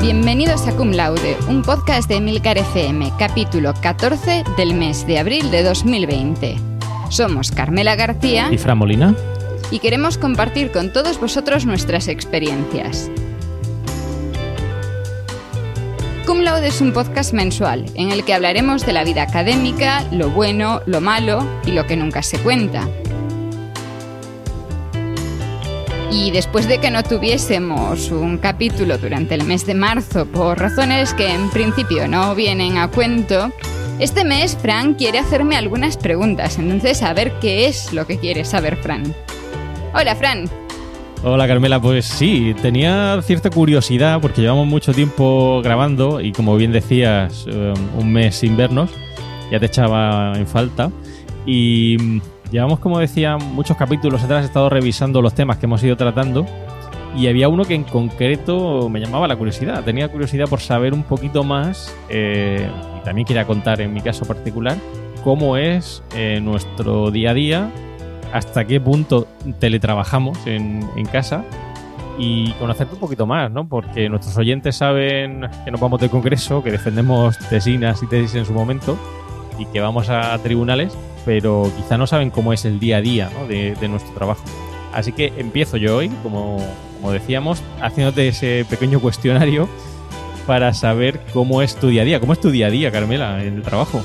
Bienvenidos a Cum Laude, un podcast de Emilcar FM, capítulo 14 del mes de abril de 2020. Somos Carmela García y Fran Molina y queremos compartir con todos vosotros nuestras experiencias. Cum Laude es un podcast mensual en el que hablaremos de la vida académica, lo bueno, lo malo y lo que nunca se cuenta. Y después de que no tuviésemos un capítulo durante el mes de marzo por razones que en principio no vienen a cuento, este mes Fran quiere hacerme algunas preguntas, entonces a ver qué es lo que quiere saber Fran. Hola Fran. Hola Carmela, pues sí, tenía cierta curiosidad porque llevamos mucho tiempo grabando y como bien decías, eh, un mes sin vernos, ya te echaba en falta. Y Llevamos, como decía, muchos capítulos atrás, he estado revisando los temas que hemos ido tratando y había uno que en concreto me llamaba la curiosidad. Tenía curiosidad por saber un poquito más eh, y también quería contar en mi caso particular cómo es eh, nuestro día a día, hasta qué punto teletrabajamos en, en casa y conocerte un poquito más, ¿no? Porque nuestros oyentes saben que nos vamos de congreso, que defendemos tesinas y tesis en su momento y que vamos a tribunales, pero quizá no saben cómo es el día a día de, nuestro trabajo. Así que empiezo yo hoy, como, como decíamos, haciéndote ese pequeño cuestionario para saber cómo es tu día a día. ¿Cómo es tu día a día, Carmela, en el trabajo?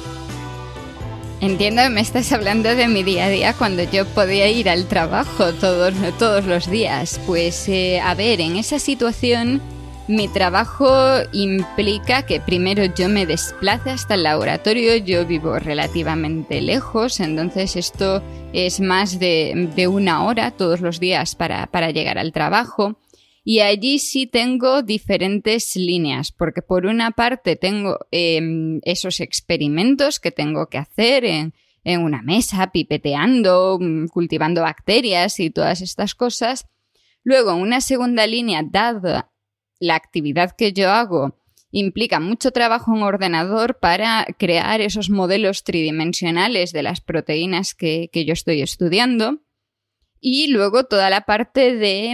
Entiendo que me estás hablando de mi día a día cuando yo podía ir al trabajo todos, todos los días. Pues eh, a ver, en esa situación mi trabajo implica que primero yo me desplace hasta el laboratorio, yo vivo relativamente lejos, entonces esto es más de, una hora todos los días para, llegar al trabajo. Y allí sí tengo diferentes líneas, porque por una parte tengo em, esos experimentos que tengo que hacer en, en una mesa, pipeteando, mm, cultivando bacterias y todas estas cosas. Luego, una segunda línea, dada la actividad que yo hago implica mucho trabajo en ordenador para crear esos modelos tridimensionales de las proteínas que, yo estoy estudiando. Y luego toda la parte de,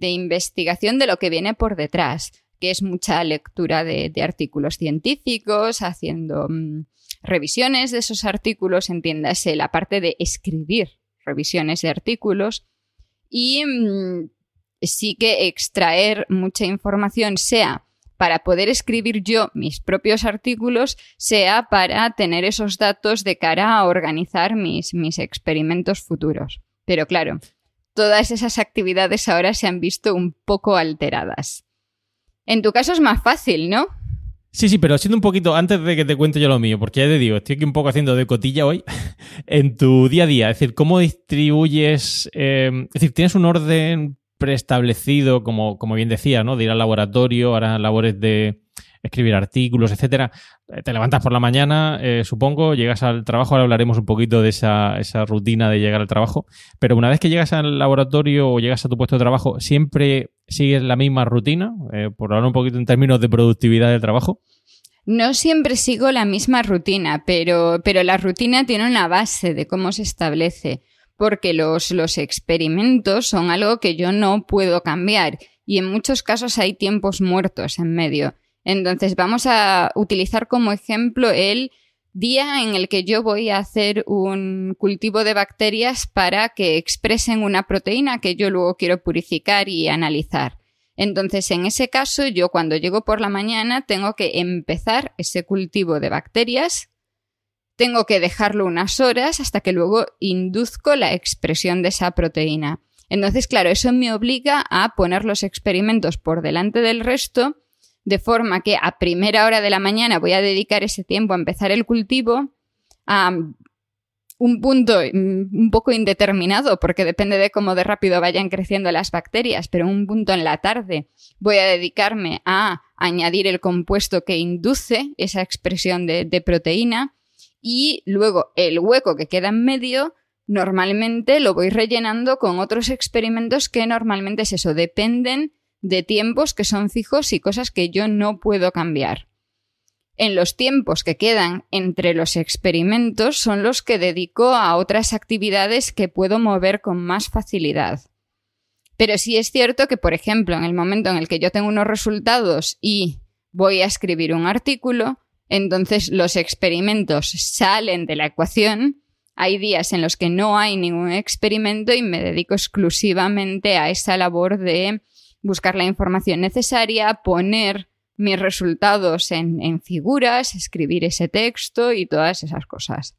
investigación de lo que viene por detrás, que es mucha lectura de, artículos científicos, haciendo mm, revisiones de esos artículos, entiéndase la parte de escribir revisiones de artículos y mm, sí que extraer mucha información, sea para poder escribir yo mis propios artículos, sea para tener esos datos de cara a organizar mis, mis experimentos futuros. Pero claro, todas esas actividades ahora se han visto un poco alteradas. En tu caso es más fácil, ¿no? Sí, sí, pero siendo un poquito, antes de que te cuente yo lo mío, porque ya te digo, estoy aquí un poco haciendo de cotilla hoy, en tu día a día, es decir, ¿cómo distribuyes, eh, es decir, tienes un orden preestablecido, como, como bien decía, ¿no? De ir al laboratorio, ahora labores de escribir artículos, etcétera. Eh, te levantas por la mañana, eh, supongo, llegas al trabajo, ahora hablaremos un poquito de esa, esa, rutina de llegar al trabajo, pero una vez que llegas al laboratorio o llegas a tu puesto de trabajo, ¿siempre sigues la misma rutina? Eh, por hablar un poquito en términos de productividad del trabajo. No siempre sigo la misma rutina, pero, pero la rutina tiene una base de cómo se establece porque los, los experimentos son algo que yo no puedo cambiar y en muchos casos hay tiempos muertos en medio. Entonces vamos a utilizar como ejemplo el día en el que yo voy a hacer un cultivo de bacterias para que expresen una proteína que yo luego quiero purificar y analizar. Entonces, en ese caso, yo cuando llego por la mañana tengo que empezar ese cultivo de bacterias tengo que dejarlo unas horas hasta que luego induzco la expresión de esa proteína. Entonces, claro, eso me obliga a poner los experimentos por delante del resto, de forma que a primera hora de la mañana voy a dedicar ese tiempo a empezar el cultivo, a un punto mm, un poco indeterminado, porque depende de cómo de rápido vayan creciendo las bacterias, pero un punto en la tarde voy a dedicarme a añadir el compuesto que induce esa expresión de, de proteína y luego el hueco que queda en medio normalmente lo voy rellenando con otros experimentos que normalmente es eso, dependen de tiempos que son fijos y cosas que yo no puedo cambiar. En los tiempos que quedan entre los experimentos son los que dedico a otras actividades que puedo mover con más facilidad. Pero sí es cierto que, por ejemplo, en el momento en el que yo tengo unos resultados y voy a escribir un artículo, entonces los experimentos salen de la ecuación. Hay días en los que no hay ningún experimento y me dedico exclusivamente a esa labor de buscar la información necesaria, poner mis resultados en, figuras, escribir ese texto y todas esas cosas.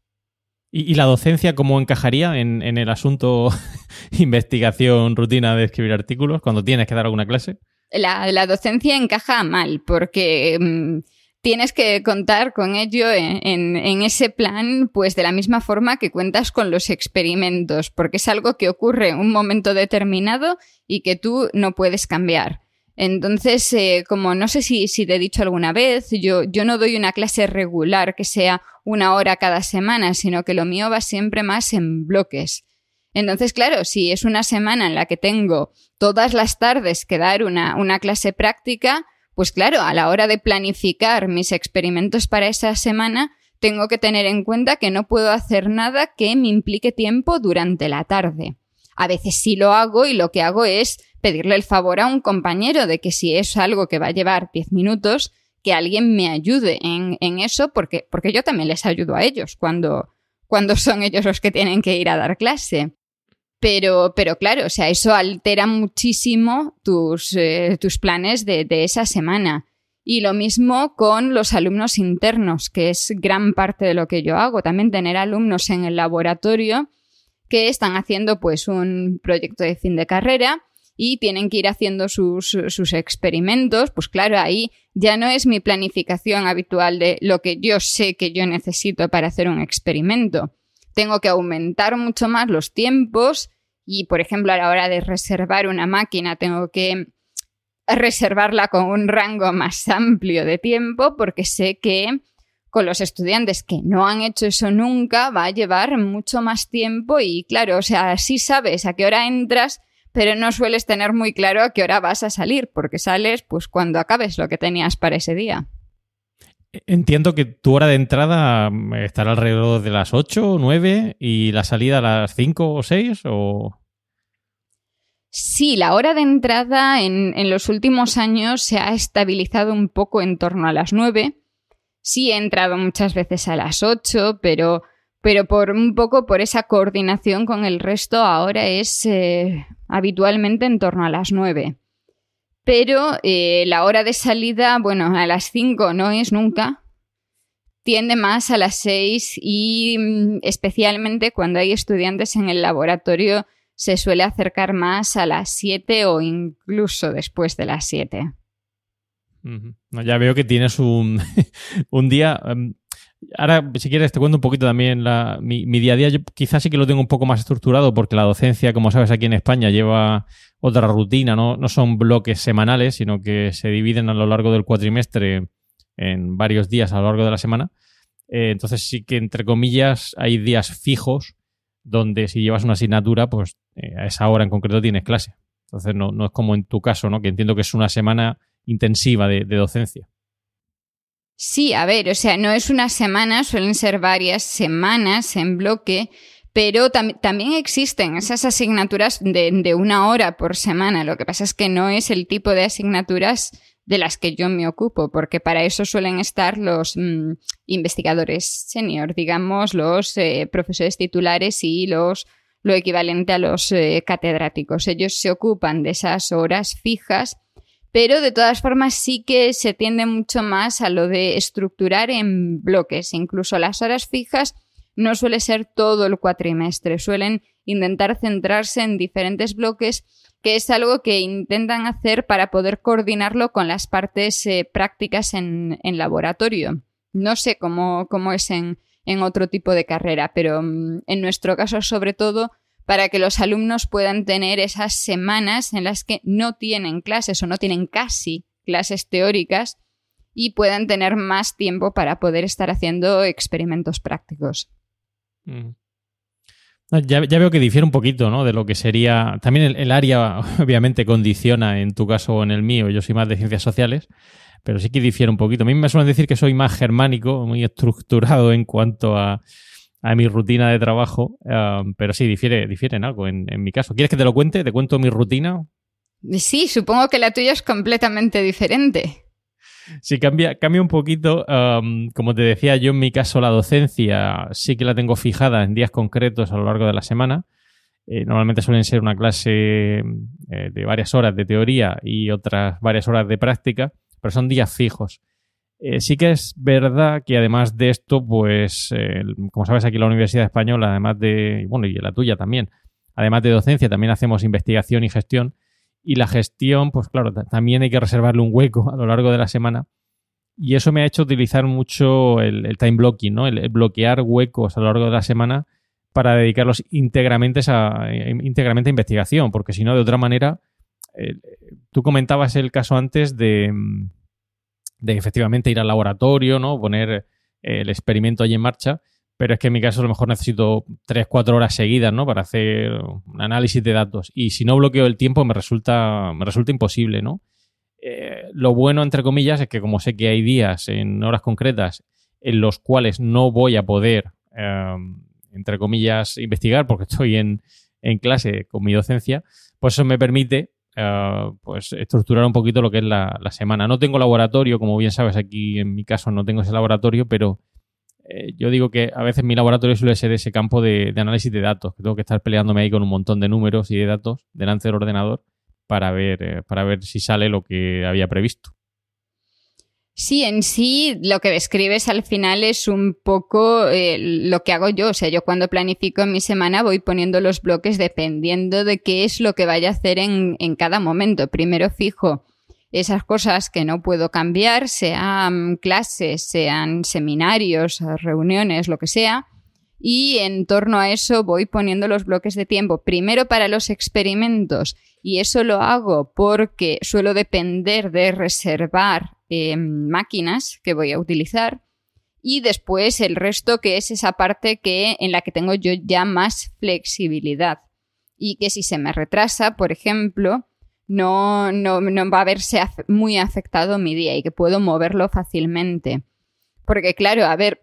¿Y, la docencia cómo encajaría en, el asunto investigación, rutina de escribir artículos cuando tienes que dar alguna clase? La, docencia encaja mal porque mm, tienes que contar con ello en, ese plan, pues de la misma forma que cuentas con los experimentos, porque es algo que ocurre en un momento determinado y que tú no puedes cambiar. Entonces, eh, como no sé si, te he dicho alguna vez, yo, no doy una clase regular que sea una hora cada semana, sino que lo mío va siempre más en bloques. Entonces, claro, si es una semana en la que tengo todas las tardes que dar una clase práctica, pues claro, a la hora de planificar mis experimentos para esa semana, tengo que tener en cuenta que no puedo hacer nada que me implique tiempo durante la tarde. A veces sí lo hago y lo que hago es pedirle el favor a un compañero de que si es algo que va a llevar 10 minutos, que alguien me ayude en, eso, porque, porque yo también les ayudo a ellos cuando, cuando son ellos los que tienen que ir a dar clase. Pero, pero claro, o sea, eso altera muchísimo tus, eh, tus planes de, de esa semana. Y lo mismo con los alumnos internos, que es gran parte de lo que yo hago. También tener alumnos en el laboratorio que están haciendo pues un proyecto de fin de carrera y tienen que ir haciendo sus, sus, experimentos, pues claro, ahí ya no es mi planificación habitual de lo que yo sé que yo necesito para hacer un experimento. Tengo que aumentar mucho más los tiempos y, por ejemplo, a la hora de reservar una máquina, tengo que reservarla con un rango más amplio de tiempo porque sé que con los estudiantes que no han hecho eso nunca va a llevar mucho más tiempo y claro, o sea, sí sabes a qué hora entras, pero no sueles tener muy claro a qué hora vas a salir, porque sales pues cuando acabes lo que tenías para ese día. Entiendo que tu hora de entrada mm, estará alrededor de las 8 o 9 y la salida a las 5 o 6 o... Sí, la hora de entrada en, en, los últimos años se ha estabilizado un poco en torno a las 9. Sí he entrado muchas veces a las 8, pero pero por un poco por esa coordinación con el resto ahora es eh, habitualmente en torno a las 9. Pero eh, la hora de salida, bueno, a las 5 no es nunca, tiende más a las 6 y mm, especialmente cuando hay estudiantes en el laboratorio se suele acercar más a las 7 o incluso después de las 7. ya veo que tienes un, un día em, Ahora, si quieres, te cuento un poquito también mi, día a día. Yo quizás sí que lo tengo un poco más estructurado porque la docencia, como sabes, aquí en España lleva otra rutina, ¿no? No son bloques semanales, sino que se dividen a lo largo del cuatrimestre en varios días a lo largo de la semana. Eh, entonces sí que, entre comillas, hay días fijos donde si llevas una asignatura, pues eh, a esa hora en concreto tienes clase. Entonces no, no, es como en tu caso, ¿no? Que entiendo que es una semana intensiva de docencia. Sí, a ver, o sea, no es una semana, suelen ser varias semanas en bloque, pero también existen esas asignaturas de, una hora por semana. Lo que pasa es que no es el tipo de asignaturas de las que yo me ocupo, porque para eso suelen estar los mm, investigadores senior, digamos, los eh, profesores titulares y los lo equivalente a los eh, catedráticos. Ellos se ocupan de esas horas fijas pero de todas formas sí que se tiende mucho más a lo de estructurar en bloques. Incluso las horas fijas no suele ser todo el cuatrimestre, suelen intentar centrarse en diferentes bloques, que es algo que intentan hacer para poder coordinarlo con las partes eh, prácticas en, laboratorio. No sé cómo, cómo es en, en otro tipo de carrera, pero mm, en nuestro caso sobre todo para que los alumnos puedan tener esas semanas en las que no tienen clases o no tienen casi clases teóricas y puedan tener más tiempo para poder estar haciendo experimentos prácticos. Mm. Ya, veo que difiere un poquito, ¿no? De lo que sería. También el, área, obviamente, condiciona en tu caso o en el mío. Yo soy más de ciencias sociales, pero sí que difiere un poquito. A mí me suelen decir que soy más germánico, muy estructurado en cuanto a, mi rutina de trabajo, um, pero sí, difiere, difiere en algo en, en mi caso. ¿Quieres que te lo cuente? ¿Te cuento mi rutina? Sí, supongo que la tuya es completamente diferente. Sí, cambia, cambia un poquito. como te decía, yo en mi caso la docencia sí que la tengo fijada en días concretos a lo largo de la semana. Eh, normalmente suelen ser una clase eh, de varias horas de teoría y otras varias horas de práctica, pero son días fijos. Eh, sí que es verdad que además de esto, pues, como sabes aquí en la Universidad Española, además de, bueno, y la tuya también, además de docencia, también hacemos investigación y gestión. Y la gestión, pues claro, también hay que reservarle un hueco a lo largo de la semana. Y eso me ha hecho utilizar mucho el, time blocking, ¿no? El, bloquear huecos a lo largo de la semana para dedicarlos íntegramente a, íntegramente a investigación, porque si no, de otra manera, eh, tú comentabas el caso antes de, de efectivamente ir al laboratorio, ¿no? Poner el experimento ahí en marcha pero es que en mi caso a lo mejor necesito 3, 4 horas seguidas, ¿no? Para hacer un análisis de datos. Y si no bloqueo el tiempo me resulta, me resulta imposible, ¿no? Eh, lo bueno, entre comillas, es que como sé que hay días en horas concretas en los cuales no voy a poder, em, entre comillas, investigar porque estoy en, clase con mi docencia, pues eso me permite eh, pues estructurar un poquito lo que es la, semana. No tengo laboratorio, como bien sabes, aquí en mi caso no tengo ese laboratorio, pero eh, yo digo que a veces mi laboratorio suele ser ese campo de, análisis de datos, que tengo que estar peleándome ahí con un montón de números y de datos delante del ordenador para ver, eh, para ver si sale lo que había previsto. Sí, en sí lo que describes al final es un poco eh, lo que hago yo. O sea, yo cuando planifico mi semana voy poniendo los bloques dependiendo de qué es lo que vaya a hacer en, en cada momento. Primero fijo esas cosas que no puedo cambiar, sean clases, sean seminarios, reuniones, lo que sea. Y en torno a eso voy poniendo los bloques de tiempo. Primero para los experimentos. Y eso lo hago porque suelo depender de reservar em, máquinas que voy a utilizar. Y después el resto que es esa parte que, en la que tengo yo ya más flexibilidad. Y que si se me retrasa, por ejemplo, no, no, no va a verse muy afectado mi día y que puedo moverlo fácilmente. Porque claro, a ver,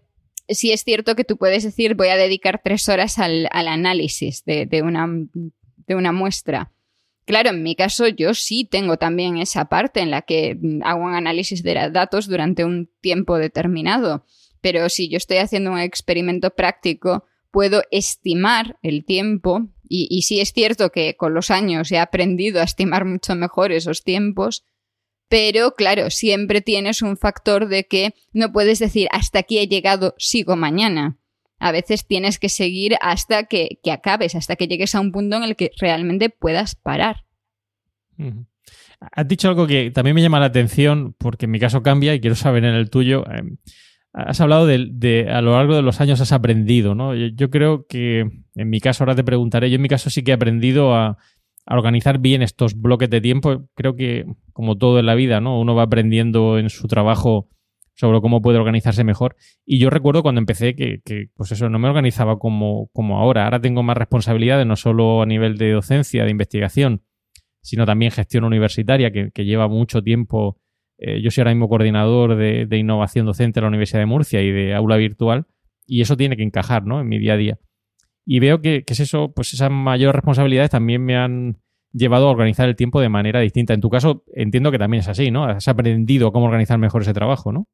sí es cierto que tú puedes decir voy a dedicar tres horas al, análisis de, de, una, de una muestra. Claro, en mi caso yo sí tengo también esa parte en la que hago un análisis de datos durante un tiempo determinado. Pero si yo estoy haciendo un experimento práctico, puedo estimar el tiempo y, sí es cierto que con los años he aprendido a estimar mucho mejor esos tiempos, pero claro, siempre tienes un factor de que no puedes decir hasta aquí he llegado, sigo mañana. A veces tienes que seguir hasta que, acabes, hasta que llegues a un punto en el que realmente puedas parar. Has dicho algo que también me llama la atención, porque en mi caso cambia y quiero saber en el tuyo. Em, has hablado de, a lo largo de los años has aprendido, ¿no? Yo, creo que en mi caso, ahora te preguntaré, yo en mi caso sí que he aprendido a, organizar bien estos bloques de tiempo. Creo que, como todo en la vida, ¿no? Uno va aprendiendo en su trabajo sobre cómo puede organizarse mejor. Y yo recuerdo cuando empecé que, pues eso, no me organizaba como, como ahora. Ahora tengo más responsabilidades, no solo a nivel de docencia, de investigación, sino también gestión universitaria, que, que lleva mucho tiempo eh, yo soy ahora mismo coordinador de, innovación docente en la Universidad de Murcia y de aula virtual, y eso tiene que encajar ¿no? en mi día a día. Y veo que, es eso, pues esas mayores responsabilidades también me han llevado a organizar el tiempo de manera distinta. En tu caso, entiendo que también es así, ¿no? Has aprendido cómo organizar mejor ese trabajo, ¿no?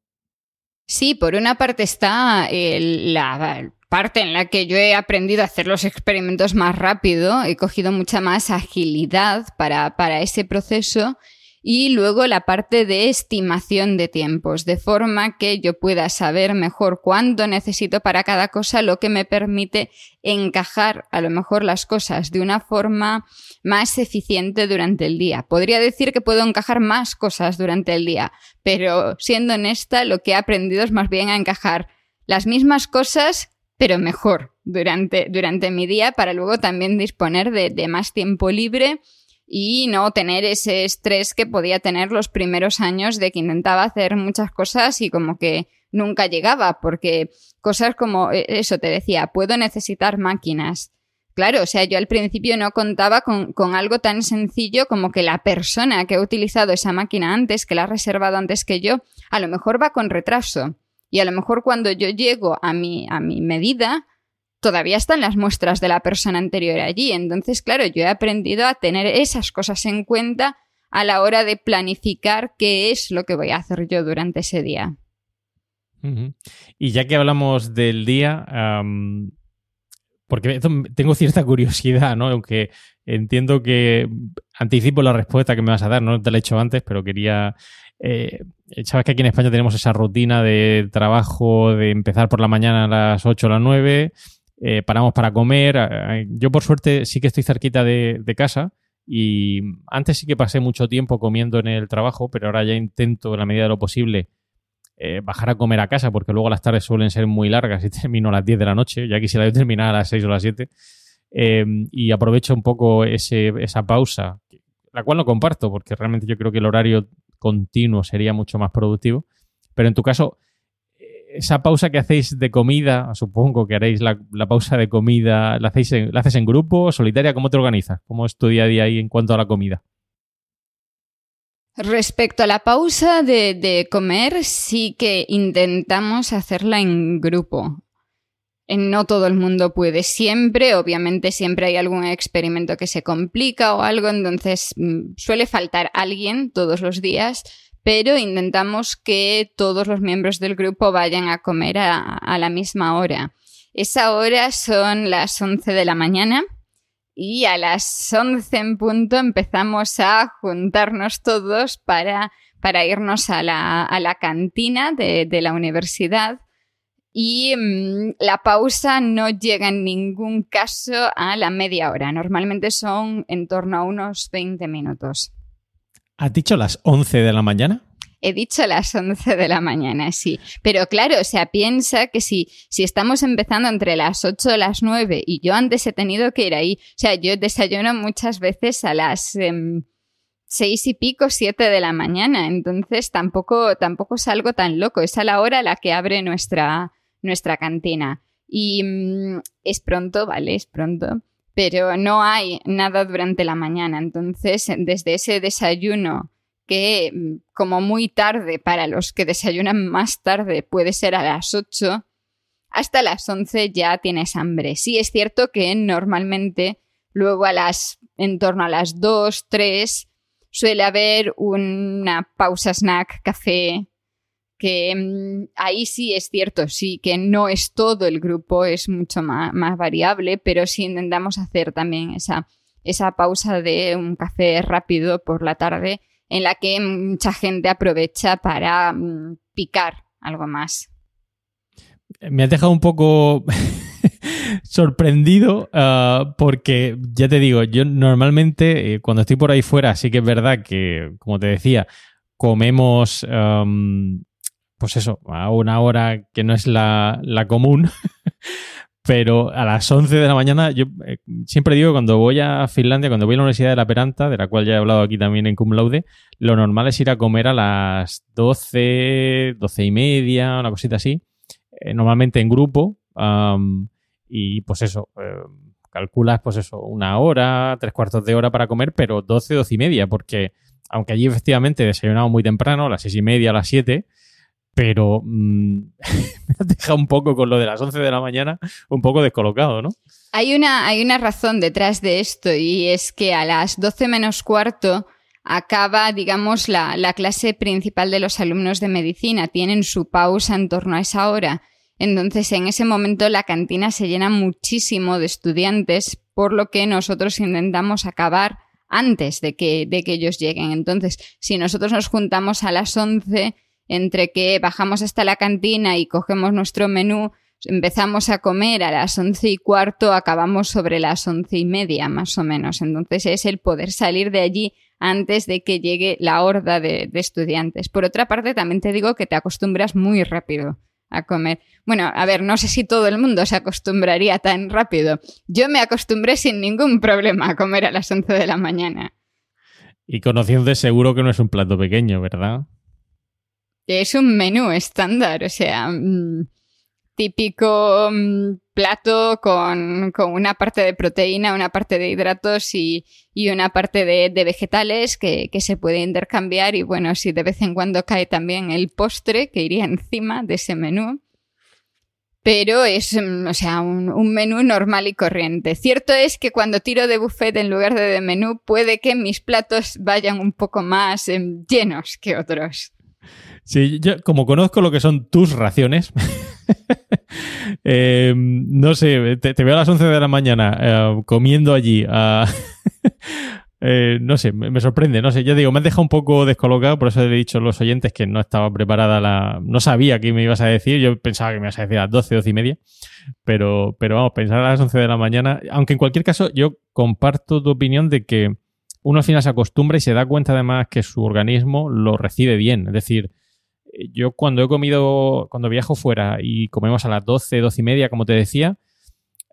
Sí, por una parte está la parte en la que yo he aprendido a hacer los experimentos más rápido, he cogido mucha más agilidad para, para ese proceso y luego la parte de estimación de tiempos, de forma que yo pueda saber mejor cuánto necesito para cada cosa, lo que me permite encajar a lo mejor las cosas de una forma más eficiente durante el día. Podría decir que puedo encajar más cosas durante el día, pero siendo honesta, lo que he aprendido es más bien a encajar las mismas cosas, pero mejor durante, durante mi día para luego también disponer de, de más tiempo libre y no tener ese estrés que podía tener los primeros años de que intentaba hacer muchas cosas y como que nunca llegaba, porque cosas como eh, eso te decía, puedo necesitar máquinas. Claro, o sea, yo al principio no contaba con, algo tan sencillo como que la persona que ha utilizado esa máquina antes, que la ha reservado antes que yo, a lo mejor va con retraso. Y a lo mejor cuando yo llego a mi, a mi medida, todavía están las muestras de la persona anterior allí. Entonces, claro, yo he aprendido a tener esas cosas en cuenta a la hora de planificar qué es lo que voy a hacer yo durante ese día. Y ya que hablamos del día, porque tengo cierta curiosidad, ¿no? Aunque entiendo que anticipo la respuesta que me vas a dar, no te la he hecho antes, pero quería... Eh, sabes que aquí en España tenemos esa rutina de trabajo de empezar por la mañana a las 8 o las 9, eh, paramos para comer. Yo por suerte sí que estoy cerquita de, casa y antes sí que pasé mucho tiempo comiendo en el trabajo, pero ahora ya intento en la medida de lo posible eh, bajar a comer a casa porque luego las tardes suelen ser muy largas y termino a las 10 de la noche, ya quisiera yo terminar a las 6 o las 7. Em, y aprovecho un poco ese, esa pausa, la cual no comparto porque realmente yo creo que el horario continuo sería mucho más productivo. Pero en tu caso, esa pausa que hacéis de comida, supongo que haréis la, pausa de comida, ¿la, hacéis ¿la haces en grupo, solitaria? ¿Cómo te organizas? ¿Cómo es tu día a día ahí en cuanto a la comida? Respecto a la pausa de, de comer, sí que intentamos hacerla en grupo. No todo el mundo puede siempre, obviamente siempre hay algún experimento que se complica o algo, entonces mm, suele faltar alguien todos los días, pero intentamos que todos los miembros del grupo vayan a comer a, la misma hora. Esa hora son las 11 de la mañana y a las 11 en punto empezamos a juntarnos todos para, para irnos a la, a la cantina de, de, la universidad. Y mmm, la pausa no llega en ningún caso a la media hora. Normalmente son en torno a unos 20 minutos. ¿Has dicho las 11 de la mañana? He dicho las 11 de la mañana, sí. Pero claro, o sea, piensa que si, si estamos empezando entre las 8 y las 9 y yo antes he tenido que ir ahí, o sea, yo desayuno muchas veces a las em, 6 y pico, 7 de la mañana, entonces tampoco, tampoco es algo tan loco, es a la hora a la que abre nuestra, nuestra cantina. Y mmm, es pronto, ¿vale? Es pronto pero no hay nada durante la mañana. Entonces, desde ese desayuno que mm, como muy tarde para los que desayunan más tarde puede ser a las 8, hasta las 11 ya tienes hambre. Sí es cierto que normalmente luego a las en torno a las 2, 3 suele haber una pausa snack, café, que mm, ahí sí es cierto, sí, que no es todo el grupo, es mucho más, más variable, pero sí intentamos hacer también esa, esa pausa de un café rápido por la tarde en la que mucha gente aprovecha para mm, picar algo más. Me has dejado un poco sorprendido uh, porque, ya te digo, yo normalmente eh, cuando estoy por ahí fuera sí que es verdad que, como te decía, comemos pues eso, a una hora que no es la, común, pero a las 11 de la mañana, yo eh, siempre digo cuando voy a Finlandia, cuando voy a la Universidad de la Peranta, de la cual ya he hablado aquí también en Cum Laude, lo normal es ir a comer a las 12, 12 y media, una cosita así, eh, normalmente en grupo, y pues eso, eh, calculas pues eso, una hora, tres cuartos de hora para comer, pero 12, 12 y media, porque aunque allí efectivamente desayunamos muy temprano, a las seis y media, a las 7, pero mm, me ha dejado un poco con lo de las 11 de la mañana, un poco descolocado, ¿no? Hay una, hay una razón detrás de esto y es que a las 12 menos cuarto acaba, digamos, la, la clase principal de los alumnos de medicina. Tienen su pausa en torno a esa hora. Entonces, en ese momento la cantina se llena muchísimo de estudiantes, por lo que nosotros intentamos acabar antes de que, de que ellos lleguen. Entonces, si nosotros nos juntamos a las 11, entre que bajamos hasta la cantina y cogemos nuestro menú, empezamos a comer a las once y cuarto, acabamos sobre las once y media, más o menos. Entonces es el poder salir de allí antes de que llegue la horda de, estudiantes. Por otra parte, también te digo que te acostumbras muy rápido a comer. Bueno, a ver, no sé si todo el mundo se acostumbraría tan rápido. Yo me acostumbré sin ningún problema a comer a las 11 de la mañana. Y conociendo seguro que no es un plato pequeño, ¿verdad? Es un menú estándar, o sea, mm, típico mm, plato con, una parte de proteína, una parte de hidratos y, una parte de, vegetales que, se puede intercambiar y bueno, si de vez en cuando cae también el postre que iría encima de ese menú. Pero es, mm, o sea, un, menú normal y corriente. Cierto es que cuando tiro de buffet en lugar de de menú, puede que mis platos vayan un poco más em, llenos que otros. Sí, yo como conozco lo que son tus raciones, eh, no sé, te, veo a las 11 de la mañana eh, comiendo allí. Eh, no sé, me, sorprende, no sé. Ya digo, me has dejado un poco descolocado, por eso he dicho a los oyentes que no estaba preparada la. No sabía qué me ibas a decir. Yo pensaba que me ibas a decir a las 12, 12 y media. Pero, pero vamos, pensar a las 11 de la mañana. Aunque en cualquier caso, yo comparto tu opinión de que uno al final se acostumbra y se da cuenta además que su organismo lo recibe bien. Es decir, yo cuando he comido, cuando viajo fuera y comemos a las 12, 12 y media, como te decía,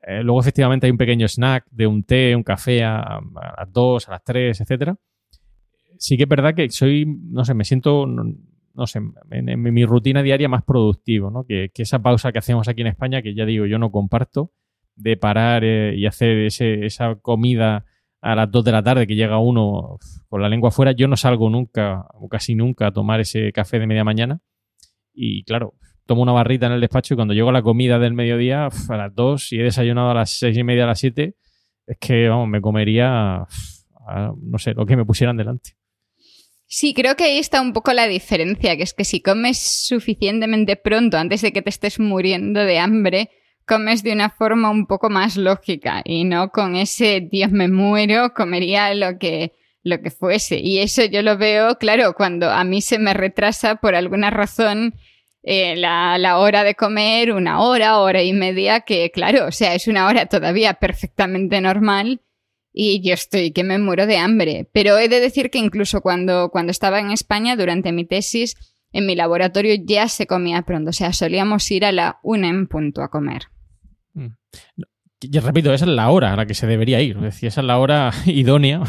eh, luego efectivamente hay un pequeño snack de un té, un café a, las 2, a las 3, etcétera. Sí que es verdad que soy, no sé, me siento, no, sé, en, mi rutina diaria más productivo, ¿no? Que, esa pausa que hacemos aquí en España, que ya digo, yo no comparto, de parar eh, y hacer esa comida a las 2 de la tarde que llega uno con la lengua afuera, yo no salgo nunca o casi nunca a tomar ese café de media mañana. Y claro, tomo una barrita en el despacho y cuando llego la comida del mediodía, a las 2, y he desayunado a las 6 y media, a las 7, es que, vamos, me comería, no sé, lo que me pusieran delante. Sí, creo que ahí está un poco la diferencia, que es que si comes suficientemente pronto antes de que te estés muriendo de hambre, comes de una forma un poco más lógica y no con ese Dios me muero, comería lo que, lo que fuese. Y eso yo lo veo, claro, cuando a mí se me retrasa por alguna razón eh, la, la, hora de comer, una hora, hora y media, que claro, o sea, es una hora todavía perfectamente normal y yo estoy que me muero de hambre. Pero he de decir que incluso cuando, cuando estaba en España, durante mi tesis, en mi laboratorio ya se comía pronto, o sea, solíamos ir a la una en punto a comer. Mm. Y repito, esa es la hora a la que se debería ir. Es esa es la hora idónea.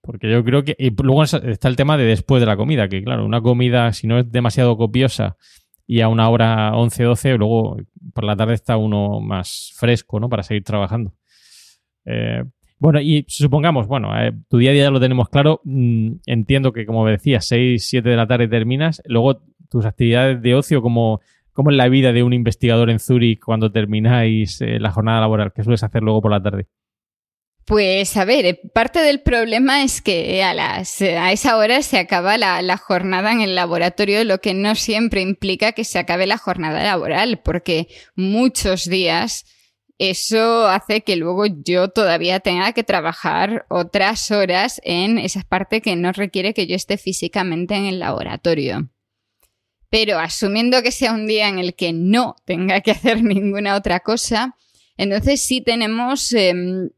Porque yo creo que. Y luego está el tema de después de la comida, que claro, una comida, si no es demasiado copiosa y a una hora 11, 12, luego por la tarde está uno más fresco, ¿no? Para seguir trabajando. Eh, bueno, y supongamos, bueno, eh, tu día a día ya lo tenemos claro. Mm, entiendo que, como decías, 6, 7 de la tarde terminas. Luego, tus actividades de ocio, como ¿Cómo es la vida de un investigador en Zurich cuando termináis eh, la jornada laboral? ¿Qué sueles hacer luego por la tarde? Pues a ver, eh, parte del problema es que a, las, a esa hora se acaba la, la, jornada en el laboratorio, lo que no siempre implica que se acabe la jornada laboral, porque muchos días eso hace que luego yo todavía tenga que trabajar otras horas en esa parte que no requiere que yo esté físicamente en el laboratorio. Pero asumiendo que sea un día en el que no tenga que hacer ninguna otra cosa, entonces sí tenemos em,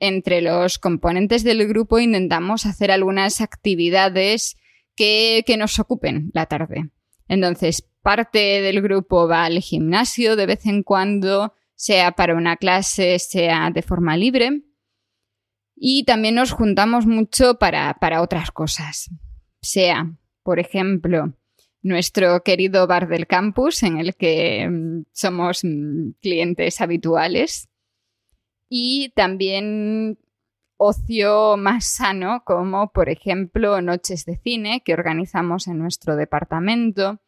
entre los componentes del grupo intentamos hacer algunas actividades que, que nos ocupen la tarde. Entonces, parte del grupo va al gimnasio de vez en cuando, sea para una clase, sea de forma libre. Y también nos juntamos mucho para, para otras cosas. Sea, por ejemplo, nuestro querido bar del campus, en el que mm, somos mm, clientes habituales. Y también ocio más sano, como por ejemplo noches de cine que organizamos en nuestro departamento,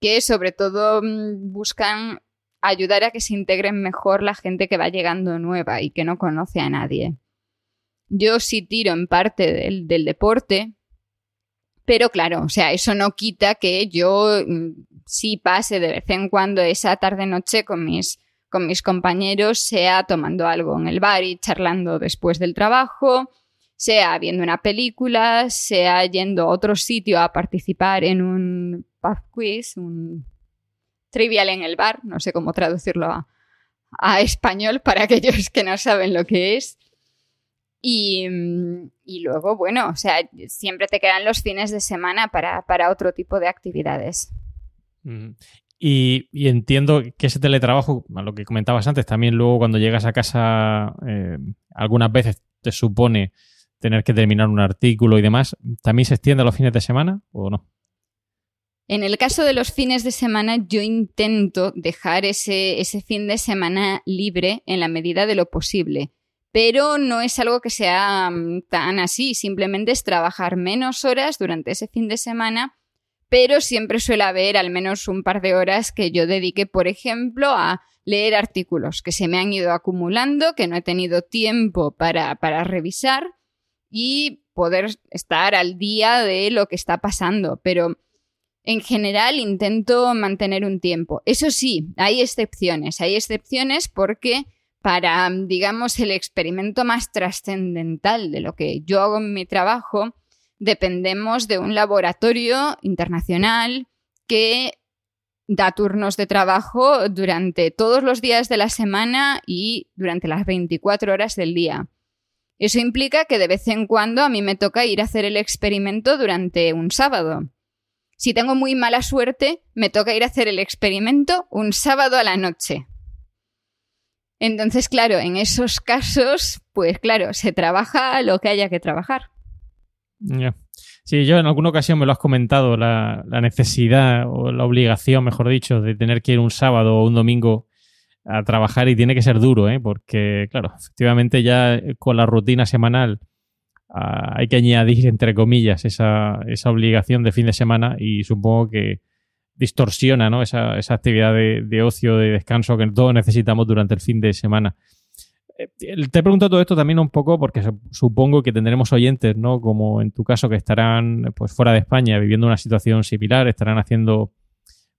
que sobre todo mm, buscan ayudar a que se integren mejor la gente que va llegando nueva y que no conoce a nadie. Yo sí tiro en parte del, del deporte, pero claro, o sea, eso no quita que yo mm, sí pase de vez en cuando esa tarde-noche con mis, con mis compañeros, sea tomando algo en el bar y charlando después del trabajo, sea viendo una película, sea yendo a otro sitio a participar en un pub quiz, un trivial en el bar, no sé cómo traducirlo a, a español para aquellos que no saben lo que es. Mm, y, luego, bueno, o sea, siempre te quedan los fines de semana para, otro tipo de actividades. Y, entiendo que ese teletrabajo, a lo que comentabas antes, también luego cuando llegas a casa, eh, algunas veces te supone tener que terminar un artículo y demás. ¿También se extiende a los fines de semana o no? En el caso de los fines de semana, yo intento dejar ese, ese fin de semana libre en la medida de lo posible pero no es algo que sea mm, tan así, simplemente es trabajar menos horas durante ese fin de semana pero siempre suele haber al menos un par de horas que yo dedique, por ejemplo, a leer artículos que se me han ido acumulando, que no he tenido tiempo para, para revisar y poder estar al día de lo que está pasando. Pero en general intento mantener un tiempo. Eso sí, hay excepciones. Hay excepciones porque para, digamos, el experimento más trascendental de lo que yo hago en mi trabajo, dependemos de un laboratorio internacional que da turnos de trabajo durante todos los días de la semana y durante las 24 horas del día. Eso implica que de vez en cuando a mí me toca ir a hacer el experimento durante un sábado. Si tengo muy mala suerte, me toca ir a hacer el experimento un sábado a la noche. Entonces, claro, en esos casos, pues claro, se trabaja lo que haya que trabajar. Sí, yo en alguna ocasión me lo has comentado, la, necesidad o la obligación, mejor dicho, de tener que ir un sábado o un domingo a trabajar y tiene que ser duro, ¿eh? porque, claro, efectivamente ya con la rutina semanal ah, hay que añadir, entre comillas, esa, esa, obligación de fin de semana y supongo que distorsiona ¿no? esa, esa actividad de, de, ocio, de descanso que todos necesitamos durante el fin de semana. Eh, te pregunto todo esto también un poco porque supongo que tendremos oyentes, ¿no? Como en tu caso, que estarán pues fuera de España viviendo una situación similar, estarán haciendo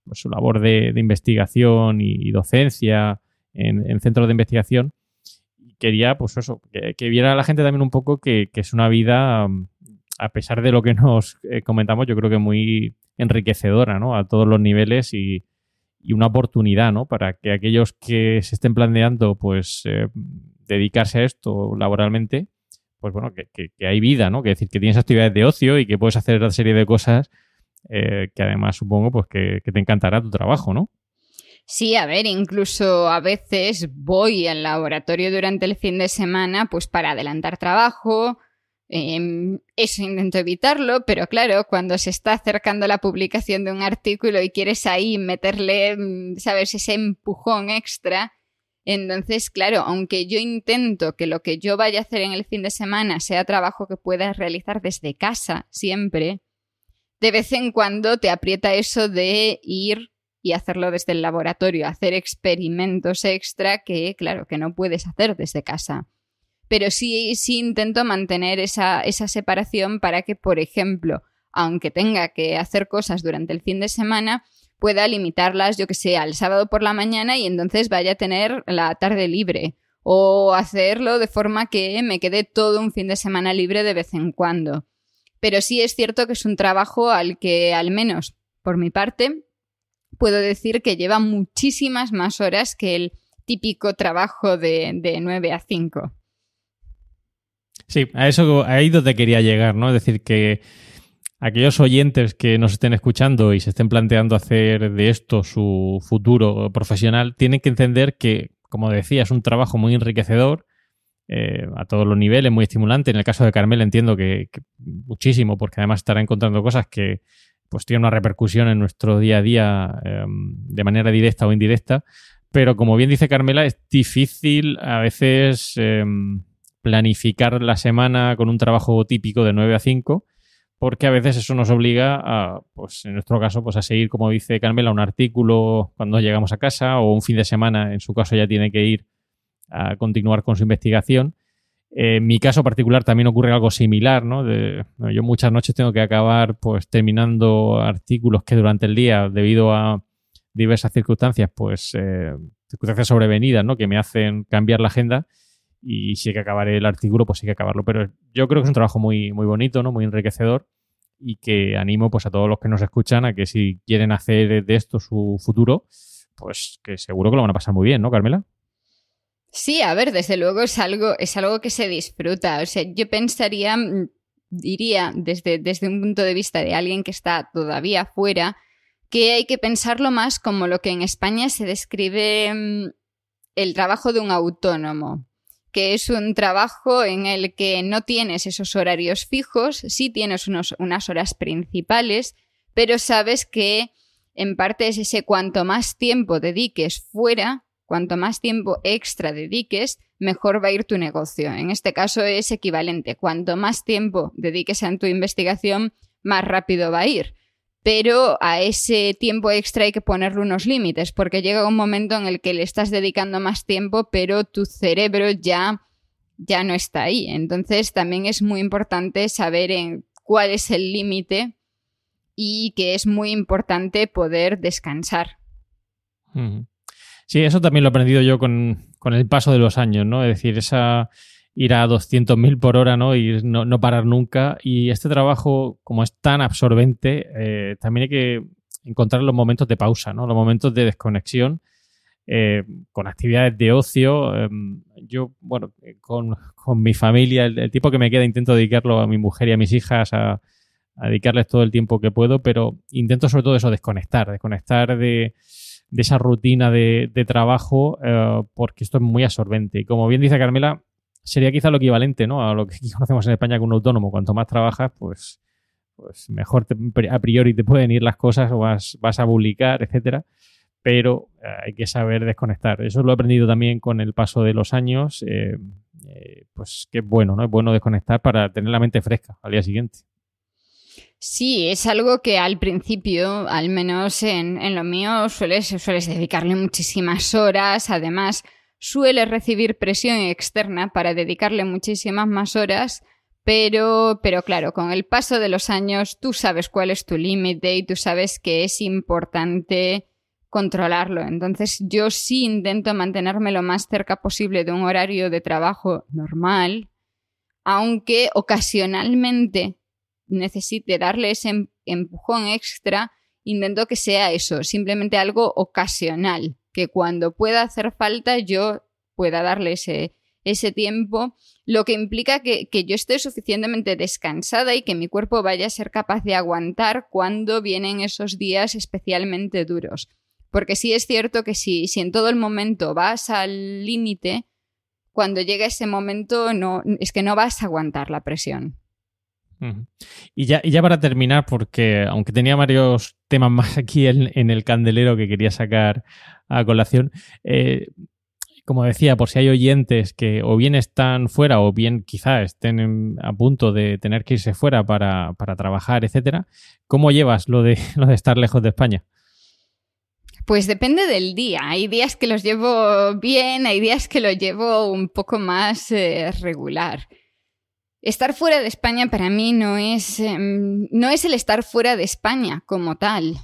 pues, su labor de, investigación y, docencia en, centros de investigación. Quería, pues eso, que, viera la gente también un poco que, es una vida, a pesar de lo que nos eh, comentamos, yo creo que muy enriquecedora, ¿no? A todos los niveles y, una oportunidad, ¿no? Para que aquellos que se estén planteando, pues, eh, dedicarse a esto laboralmente, pues bueno, que, hay vida, ¿no? Que decir, que tienes actividades de ocio y que puedes hacer una serie de cosas eh, que además supongo, pues, que, te encantará tu trabajo, ¿no? Sí, a ver, incluso a veces voy al laboratorio durante el fin de semana, pues para adelantar trabajo, Em, eso intento evitarlo, pero claro, cuando se está acercando la publicación de un artículo y quieres ahí meterle, mm, sabes, ese empujón extra, entonces, claro, aunque yo intento que lo que yo vaya a hacer en el fin de semana sea trabajo que puedas realizar desde casa siempre, de vez en cuando te aprieta eso de ir y hacerlo desde el laboratorio, hacer experimentos extra que, claro, que no puedes hacer desde casa pero sí, sí intento mantener esa, esa separación para que, por ejemplo, aunque tenga que hacer cosas durante el fin de semana, pueda limitarlas, yo que sé, al sábado por la mañana y entonces vaya a tener la tarde libre. O hacerlo de forma que me quede todo un fin de semana libre de vez en cuando. Pero sí es cierto que es un trabajo al que, al menos por mi parte, puedo decir que lleva muchísimas más horas que el típico trabajo de, de 9 a 5. Sí, a eso ahí donde quería llegar, ¿no? Es decir, que aquellos oyentes que nos estén escuchando y se estén planteando hacer de esto su futuro profesional, tienen que entender que, como decía, es un trabajo muy enriquecedor eh, a todos los niveles, muy estimulante. En el caso de Carmel entiendo que, muchísimo, porque además estará encontrando cosas que pues tienen una repercusión en nuestro día a día em, de manera directa o indirecta. Pero como bien dice Carmela, es difícil a veces em, planificar la semana con un trabajo típico de 9 a 5, porque a veces eso nos obliga a, pues en nuestro caso, pues a seguir, como dice Carmela, un artículo cuando llegamos a casa o un fin de semana, en su caso ya tiene que ir a continuar con su investigación. en mi caso particular también ocurre algo similar, ¿no? yo muchas noches tengo que acabar pues terminando artículos que durante el día, debido a diversas circunstancias, pues eh, circunstancias sobrevenidas, ¿no? Que me hacen cambiar la agenda y si hay que acabar el artículo, pues hay que acabarlo. Pero yo creo que es un trabajo muy, muy bonito, ¿no? Muy enriquecedor y que animo pues a todos los que nos escuchan a que si quieren hacer de esto su futuro, pues que seguro que lo van a pasar muy bien, ¿no, Carmela? Sí, a ver, desde luego es algo, es algo que se disfruta. O sea, yo pensaría, mm, diría, desde, desde un punto de vista de alguien que está todavía fuera, que hay que pensarlo más como lo que en España se describe mm, el trabajo de un autónomo, que es un trabajo en el que no tienes esos horarios fijos, sí tienes unas horas principales, pero sabes que en parte es ese cuanto más tiempo dediques fuera, cuanto más tiempo extra dediques, mejor va a ir tu negocio. En este caso es equivalente. Cuanto más tiempo dediques a tu investigación, más rápido va a ir. Pero a ese tiempo extra hay que ponerle unos límites, porque llega un momento en el que le estás dedicando más tiempo, pero tu cerebro ya, ya no está ahí. Entonces también es muy importante saber en cuál es el límite y que es muy importante poder descansar. Sí, eso también lo he aprendido yo con, el paso de los años, ¿no? Es decir, esa ir a 200.000 por hora, ¿no? Y no, parar nunca. Y este trabajo, como es tan absorbente, eh, también hay que encontrar los momentos de pausa, ¿no? Los momentos de desconexión eh, con actividades de ocio. Em, yo, bueno, con, mi familia, el, el, tiempo que me queda intento dedicarlo a mi mujer y a mis hijas, a, a dedicarles todo el tiempo que puedo, pero intento sobre todo eso, desconectar, desconectar de de esa rutina de, trabajo, eh, porque esto es muy absorbente. Y como bien dice Carmela, sería quizá lo equivalente ¿no? a lo que conocemos en España con un autónomo. Cuanto más trabajas, pues, pues mejor a priori te pueden ir las cosas o vas, a publicar, etcétera. Pero eh, hay que saber desconectar. Eso lo he aprendido también con el paso de los años. Eh, pues que es bueno, ¿no? Es bueno desconectar para tener la mente fresca al día siguiente. Sí, es algo que al principio, al menos en, lo mío, sueles, sueles dedicarle muchísimas horas. Además, suele recibir presión externa para dedicarle muchísimas más horas. Pero, pero claro, con el paso de los años tú sabes cuál es tu límite y tú sabes que es importante controlarlo. Entonces yo sí intento mantenerme lo más cerca posible de un horario de trabajo normal, aunque ocasionalmente necesite darle ese em-, empujón extra, intento que sea eso, simplemente algo ocasional, que cuando pueda hacer falta yo pueda darle ese, ese tiempo, lo que implica que, yo esté suficientemente descansada y que mi cuerpo vaya a ser capaz de aguantar cuando vienen esos días especialmente duros. Porque sí es cierto que si, si en todo el momento vas al límite, cuando llega ese momento no, es que no vas a aguantar la presión. Y ya, ya para terminar, porque aunque tenía varios temas más aquí en, el candelero que quería sacar a colación, eh, como decía, por si hay oyentes que o bien están fuera o bien quizá estén a punto de tener que irse fuera para, trabajar, etcétera, ¿cómo llevas lo de, lo de estar lejos de España? Pues depende del día. Hay días que los llevo bien, hay días que lo llevo un poco más eh, regular. Estar fuera de España para mí no es, em, no es el estar fuera de España como tal.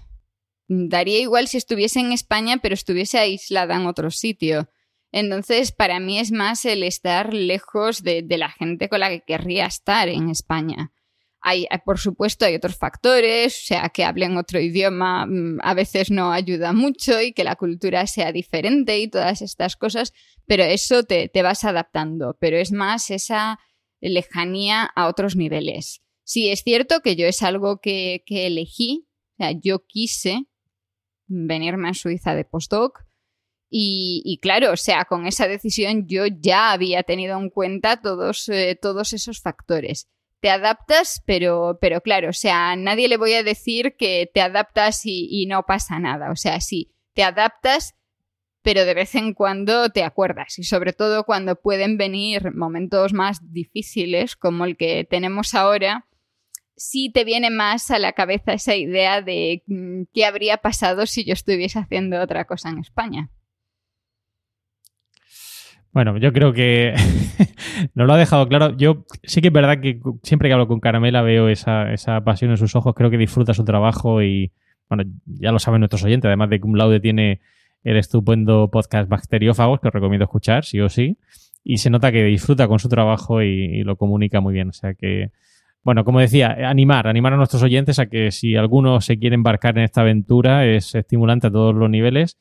Daría igual si estuviese en España, pero estuviese aislada en otro sitio. Entonces, para mí es más el estar lejos de, la gente con la que querría estar en España. Hay, por supuesto, hay otros factores, o sea, que hablen otro idioma mm, a veces no ayuda mucho y que la cultura sea diferente y todas estas cosas, pero eso te, te vas adaptando. Pero es más esa lejanía a otros niveles. Sí, es cierto que yo es algo que, elegí, o sea, yo quise venirme a Suiza de postdoc y, claro, o sea, con esa decisión yo ya había tenido en cuenta todos, eh, todos esos factores. Te adaptas, pero, pero claro, o sea, nadie le voy a decir que te adaptas y, y no pasa nada. O sea, sí, te adaptas, pero de vez en cuando te acuerdas y sobre todo cuando pueden venir momentos más difíciles como el que tenemos ahora, sí te viene más a la cabeza esa idea de mm, qué habría pasado si yo estuviese haciendo otra cosa en España. Bueno, yo creo que no lo ha dejado claro. Yo sí que es verdad que siempre que hablo con Caramela veo esa, esa pasión en sus ojos. Creo que disfruta su trabajo y, bueno, ya lo saben nuestros oyentes, además de que un laude tiene el estupendo podcast Bacteriófagos, que os recomiendo escuchar, sí o sí. Y se nota que disfruta con su trabajo y, lo comunica muy bien. O sea que, bueno, como decía, animar, animar a nuestros oyentes a que si alguno se quiere embarcar en esta aventura, es estimulante a todos los niveles.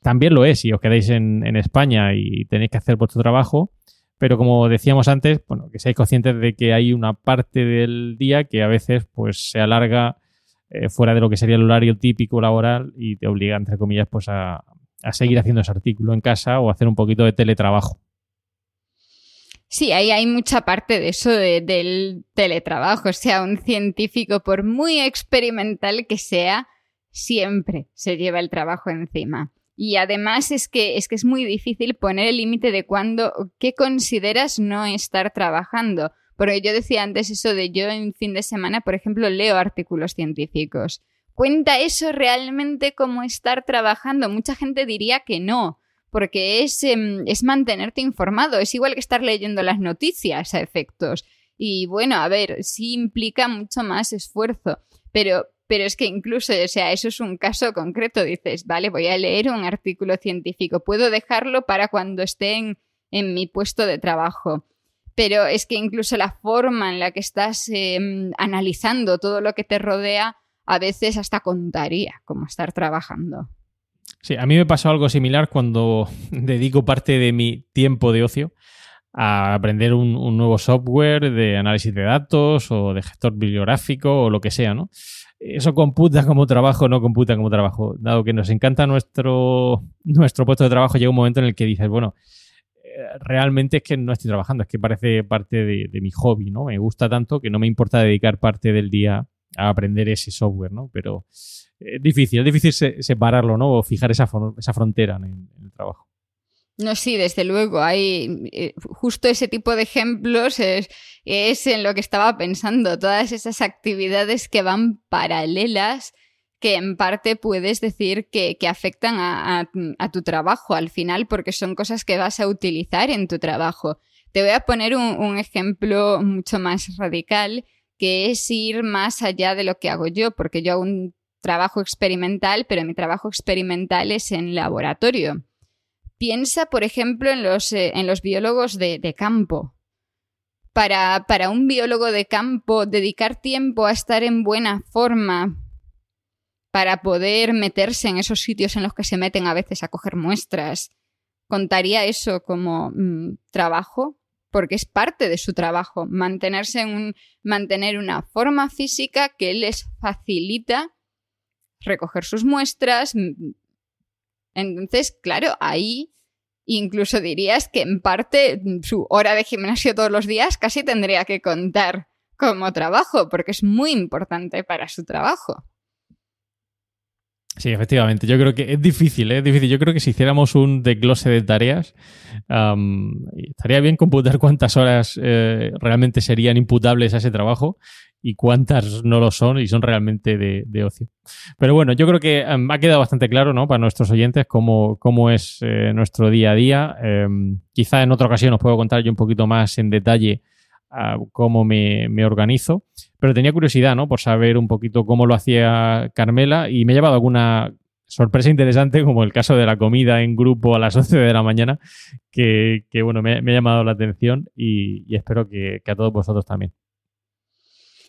También lo es si os quedáis en, España y tenéis que hacer vuestro trabajo. Pero como decíamos antes, bueno, que seáis conscientes de que hay una parte del día que a veces pues se alarga eh, fuera de lo que sería el horario típico laboral y te obliga, entre comillas, pues a, a seguir haciendo ese artículo en casa o hacer un poquito de teletrabajo. Sí, ahí hay mucha parte de eso del teletrabajo. O sea, un científico, por muy experimental que sea, siempre se lleva el trabajo encima. Y además es que es, que es muy difícil poner el límite de cuándo, qué consideras no estar trabajando. Porque yo decía antes eso de yo en fin de semana, por ejemplo, leo artículos científicos. ¿Cuenta eso realmente como estar trabajando? Mucha gente diría que no, porque es, em, es mantenerte informado, es igual que estar leyendo las noticias a efectos. Y bueno, a ver, sí implica mucho más esfuerzo, pero, pero es que incluso, o sea, eso es un caso concreto. Dices, vale, voy a leer un artículo científico, puedo dejarlo para cuando esté en, mi puesto de trabajo. Pero es que incluso la forma en la que estás em, analizando todo lo que te rodea a veces hasta contaría como estar trabajando. Sí, a mí me pasó algo similar cuando dedico parte de mi tiempo de ocio a aprender un, nuevo software de análisis de datos o de gestor bibliográfico o lo que sea, ¿no? Eso computa como trabajo, no computa como trabajo. Dado que nos encanta nuestro, nuestro puesto de trabajo, llega un momento en el que dices, bueno, realmente es que no estoy trabajando, es que parece parte de, mi hobby, ¿no? Me gusta tanto que no me importa dedicar parte del día a aprender ese software, ¿no? Pero es difícil, es difícil separarlo, ¿no? O fijar esa, esa frontera en, el trabajo. No, sí, desde luego. Hay eh, justo ese tipo de ejemplos es, en lo que estaba pensando. Todas esas actividades que van paralelas, que en parte puedes decir que, afectan a, tu trabajo al final, porque son cosas que vas a utilizar en tu trabajo. Te voy a poner un ejemplo mucho más radical que es ir más allá de lo que hago yo, porque yo hago un trabajo experimental, pero mi trabajo experimental es en laboratorio. Piensa, por ejemplo, en los, eh, en los biólogos de, campo. Para, para un biólogo de campo, dedicar tiempo a estar en buena forma para poder meterse en esos sitios en los que se meten a veces a coger muestras, ¿contaría eso como mm, trabajo? porque es parte de su trabajo, mantenerse en un, mantener una forma física que les facilita recoger sus muestras. Entonces, claro, ahí incluso dirías que en parte su hora de gimnasio todos los días casi tendría que contar como trabajo, porque es muy importante para su trabajo. Sí, efectivamente. Yo creo que es difícil, ¿eh? es difícil. Yo creo que si hiciéramos un desglose de tareas, estaría bien computar cuántas horas eh, realmente serían imputables a ese trabajo y cuántas no lo son y son realmente de, ocio. Pero bueno, yo creo que ha quedado bastante claro ¿no? para nuestros oyentes cómo, cómo es eh, nuestro día a día. Em, quizá en otra ocasión os puedo contar yo un poquito más en detalle cómo me, organizo. Pero tenía curiosidad, ¿no? Por saber un poquito cómo lo hacía Carmela y me he llevado alguna sorpresa interesante, como el caso de la comida en grupo a las 11 de la mañana, que, bueno, me, ha llamado la atención y, espero que, a todos vosotros también.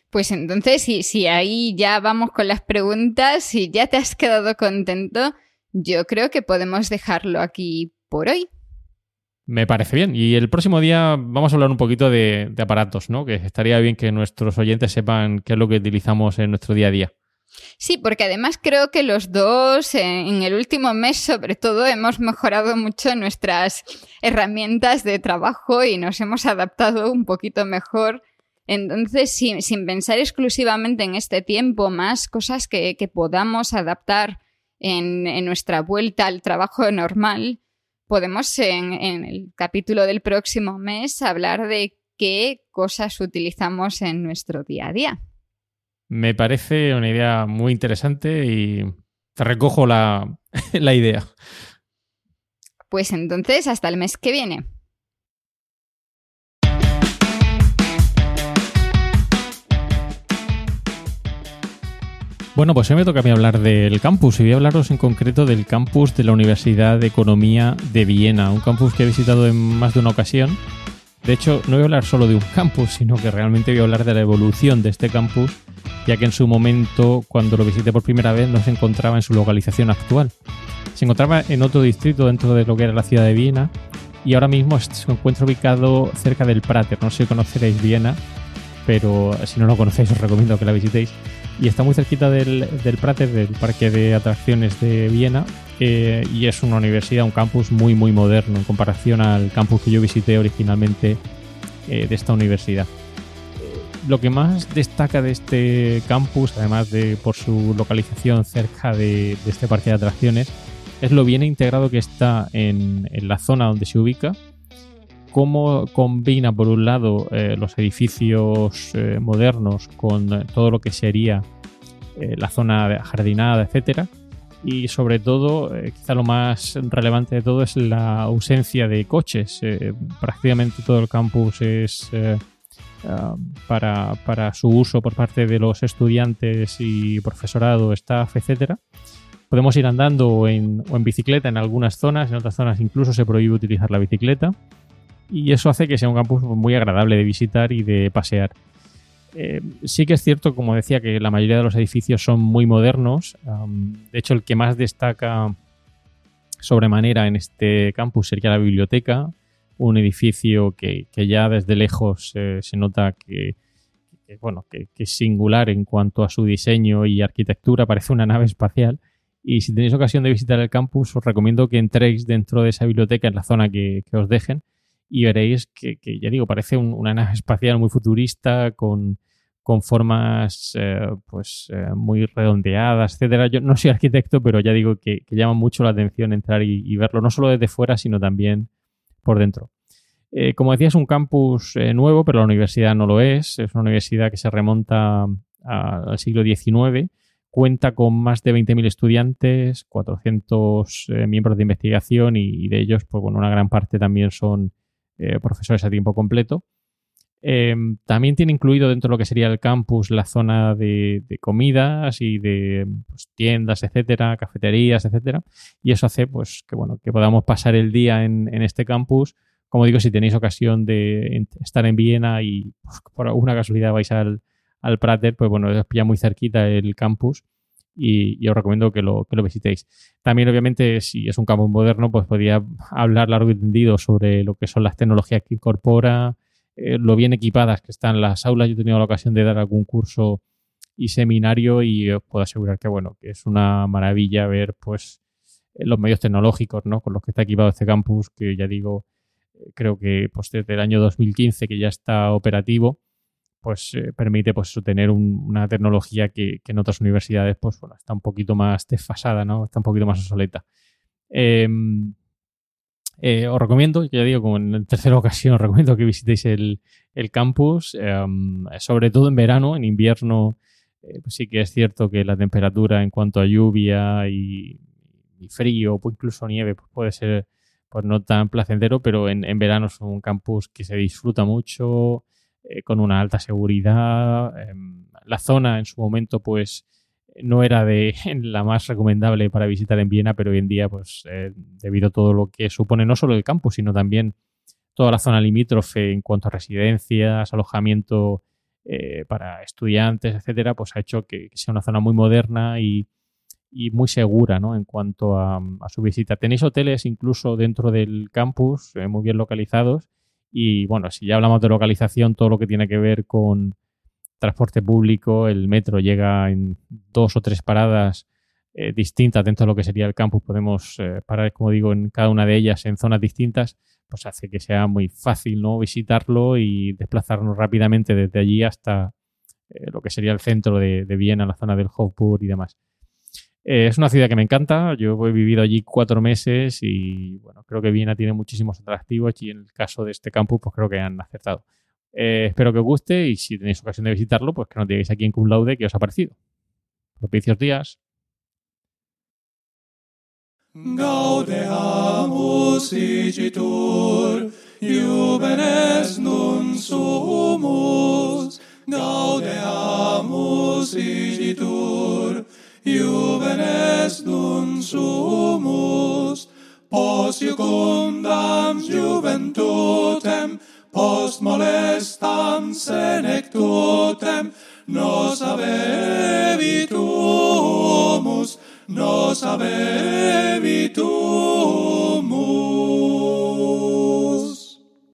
Pues entonces, si, si ahí ya vamos con las preguntas, si ya te has quedado contento, yo creo que podemos dejarlo aquí por hoy. Me parece bien. Y el próximo día vamos a hablar un poquito de, aparatos, ¿no? Que estaría bien que nuestros oyentes sepan qué es lo que utilizamos en nuestro día a día. Sí, porque además creo que los dos en el último mes sobre todo hemos mejorado mucho nuestras herramientas de trabajo y nos hemos adaptado un poquito mejor. Entonces, sin, pensar exclusivamente en este tiempo, más cosas que, podamos adaptar en nuestra vuelta al trabajo normal, podemos en, el capítulo del próximo mes hablar de qué cosas utilizamos en nuestro día a día. Me parece una idea muy interesante y te recojo la, la idea. Pues entonces, hasta el mes que viene. Bueno, pues hoy me toca a mí hablar del campus y voy a hablaros en concreto del campus de la Universidad de Economía de Viena, un campus que he visitado en más de una ocasión. De hecho, no voy a hablar solo de un campus, sino que realmente voy a hablar de la evolución de este campus, ya que en su momento, cuando lo visité por primera vez, no se encontraba en su localización actual. Se encontraba en otro distrito dentro de lo que era la ciudad de Viena y ahora mismo se encuentra ubicado cerca del Prater. No sé si conoceréis Viena, pero si no lo conocéis os recomiendo que la visitéis y está muy cerquita del, del Prater, del parque de atracciones de Viena, eh, y es una universidad, un campus muy muy moderno en comparación al campus que yo visité originalmente eh, de esta universidad. Lo que más destaca de este campus, además de por su localización cerca de, este parque de atracciones, es lo bien integrado que está en, la zona donde se ubica, cómo combina por un lado eh, los edificios eh, modernos con todo lo que sería eh, la zona jardinada, etcétera, y sobre todo, quizá lo más relevante de todo es la ausencia de coches. prácticamente todo el campus es Um, para, su uso por parte de los estudiantes y profesorado, staff, etcétera. Podemos ir andando o en, bicicleta en algunas zonas, en otras zonas incluso se prohíbe utilizar la bicicleta. Y eso hace que sea un campus muy agradable de visitar y de pasear. Eh, sí que es cierto, como decía, que la mayoría de los edificios son muy modernos. De hecho, el que más destaca sobremanera en este campus sería la biblioteca, un edificio que, ya desde lejos eh, se nota que, bueno, que, es singular en cuanto a su diseño y arquitectura, parece una nave espacial. Y si tenéis ocasión de visitar el campus, os recomiendo que entréis dentro de esa biblioteca en la zona que, os dejen y veréis que, ya digo, parece una nave espacial muy futurista, con, formas eh, pues eh, muy redondeadas, etcétera. Yo no soy arquitecto, pero ya digo que, llama mucho la atención entrar y, verlo, no solo desde fuera, sino también por dentro. Eh, como decía, es un campus nuevo, pero la universidad no lo es. Es una universidad que se remonta al siglo XIX. Cuenta con más de 20.000 estudiantes, 400 eh, miembros de investigación y, de ellos, pues bueno, una gran parte también son profesores a tiempo completo. también tiene incluido dentro de lo que sería el campus la zona de, comidas y de pues, tiendas, etcétera, cafeterías, etcétera. Y eso hace pues que bueno que podamos pasar el día en, este campus como digo, si tenéis ocasión de estar en Viena y pues, por alguna casualidad vais al, al Prater, pues bueno, os pilla muy cerquita el campus y, os recomiendo que lo, que lo visitéis. También, obviamente, si es un campus moderno, pues podría hablar largo y tendido sobre lo que son las tecnologías que incorpora, eh, lo bien equipadas que están las aulas. Yo he tenido la ocasión de dar algún curso y seminario y os puedo asegurar que, bueno, que es una maravilla ver, pues, los medios tecnológicos, ¿no? Con los que está equipado este campus, que ya digo, creo que pues, desde el año 2015 que ya está operativo, pues eh, permite pues tener una tecnología que, en otras universidades pues bueno, está un poquito más desfasada, ¿no? Está un poquito más obsoleta. Em, eh, os recomiendo, ya digo, como en tercera ocasión, os recomiendo que visitéis el, campus, em, sobre todo en verano, en invierno eh, pues sí que es cierto que la temperatura en cuanto a lluvia y, frío o incluso nieve pues puede ser pues no tan placentero, pero en, verano es un campus que se disfruta mucho, eh, con una alta seguridad. Em, la zona en su momento, pues, no era de la más recomendable para visitar en Viena, pero hoy en día, pues, eh, debido a todo lo que supone no solo el campus, sino también toda la zona limítrofe en cuanto a residencias, alojamiento eh, para estudiantes, etcétera, pues ha hecho que sea una zona muy moderna y muy segura ¿no? en cuanto a, su visita. Tenéis hoteles incluso dentro del campus, eh, muy bien localizados. Y bueno, si ya hablamos de localización, todo lo que tiene que ver con transporte público, el metro llega en dos o tres paradas eh, distintas dentro de lo que sería el campus. Podemos eh, parar, como digo, en cada una de ellas en zonas distintas, pues hace que sea muy fácil ¿no? visitarlo y desplazarnos rápidamente desde allí hasta lo que sería el centro de, de Viena, la zona del Hofburg y demás. Eh, es una ciudad que me encanta. Yo he vivido allí cuatro meses y bueno, creo que Viena tiene muchísimos atractivos y en el caso de este campus, pues creo que han acertado. Eh, espero que os guste y si tenéis ocasión de visitarlo, pues que nos digáis aquí en Cum Laude qué os ha parecido. Propicios días. Gaudeamus igitur, juvenes nun gaudeamus igitur, juvenes nun sumus, post iucundam juventutem, post molestam senectutem, nos avevitumus, nos avevitumus.